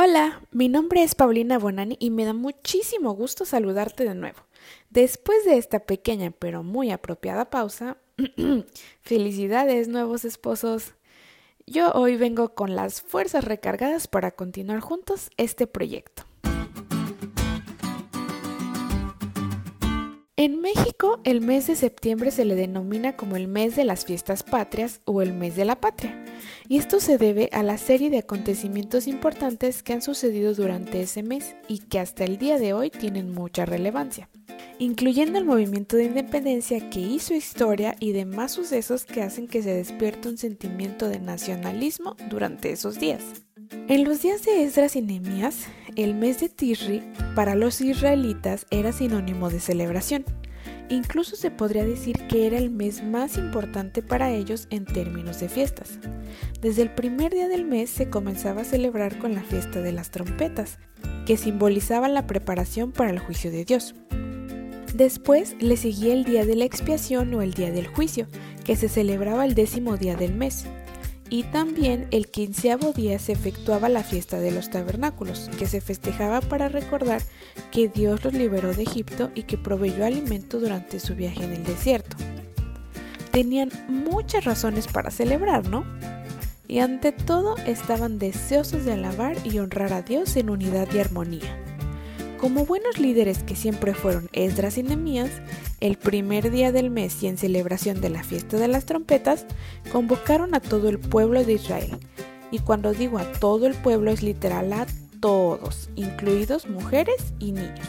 Hola, mi nombre es Paulina Bonani y me da muchísimo gusto saludarte de nuevo. Después de esta pequeña pero muy apropiada pausa, felicidades nuevos esposos. Yo hoy vengo con las fuerzas recargadas para continuar juntos este proyecto. En México, el mes de septiembre se le denomina como el mes de las fiestas patrias o el mes de la patria, y esto se debe a la serie de acontecimientos importantes que han sucedido durante ese mes y que hasta el día de hoy tienen mucha relevancia, incluyendo el movimiento de independencia que hizo historia y demás sucesos que hacen que se despierte un sentimiento de nacionalismo durante esos días. En los días de Esdras y Nehemías, el mes de Tishri para los israelitas era sinónimo de celebración. Incluso se podría decir que era el mes más importante para ellos en términos de fiestas. Desde el primer día del mes se comenzaba a celebrar con la fiesta de las trompetas, que simbolizaba la preparación para el juicio de Dios. Después le seguía el día de la expiación o el día del juicio, que se celebraba el décimo día del mes y también el quinceavo día se efectuaba la fiesta de los tabernáculos, que se festejaba para recordar que Dios los liberó de Egipto y que proveyó alimento durante su viaje en el desierto. Tenían muchas razones para celebrar, ¿no? Y ante todo estaban deseosos de alabar y honrar a Dios en unidad y armonía. Como buenos líderes que siempre fueron Esdras y Nehemías, el primer día del mes y en celebración de la fiesta de las trompetas, convocaron a todo el pueblo de Israel. Y cuando digo a todo el pueblo es literal a todos, incluidos mujeres y niños.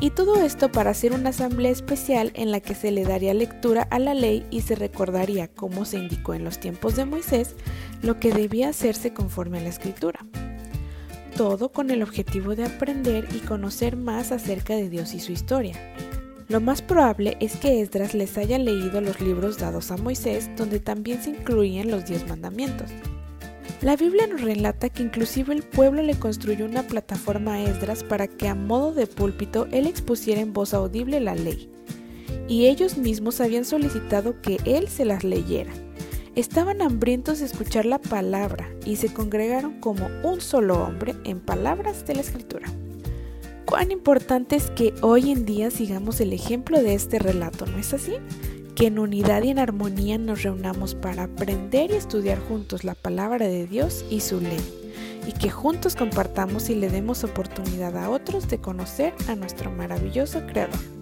Y todo esto para hacer una asamblea especial en la que se le daría lectura a la ley y se recordaría, como se indicó en los tiempos de Moisés, lo que debía hacerse conforme a la escritura todo con el objetivo de aprender y conocer más acerca de Dios y su historia. Lo más probable es que Esdras les haya leído los libros dados a Moisés, donde también se incluían los diez mandamientos. La Biblia nos relata que inclusive el pueblo le construyó una plataforma a Esdras para que a modo de púlpito él expusiera en voz audible la ley, y ellos mismos habían solicitado que él se las leyera. Estaban hambrientos de escuchar la palabra y se congregaron como un solo hombre en palabras de la escritura. Cuán importante es que hoy en día sigamos el ejemplo de este relato, ¿no es así? Que en unidad y en armonía nos reunamos para aprender y estudiar juntos la palabra de Dios y su ley, y que juntos compartamos y le demos oportunidad a otros de conocer a nuestro maravilloso Creador.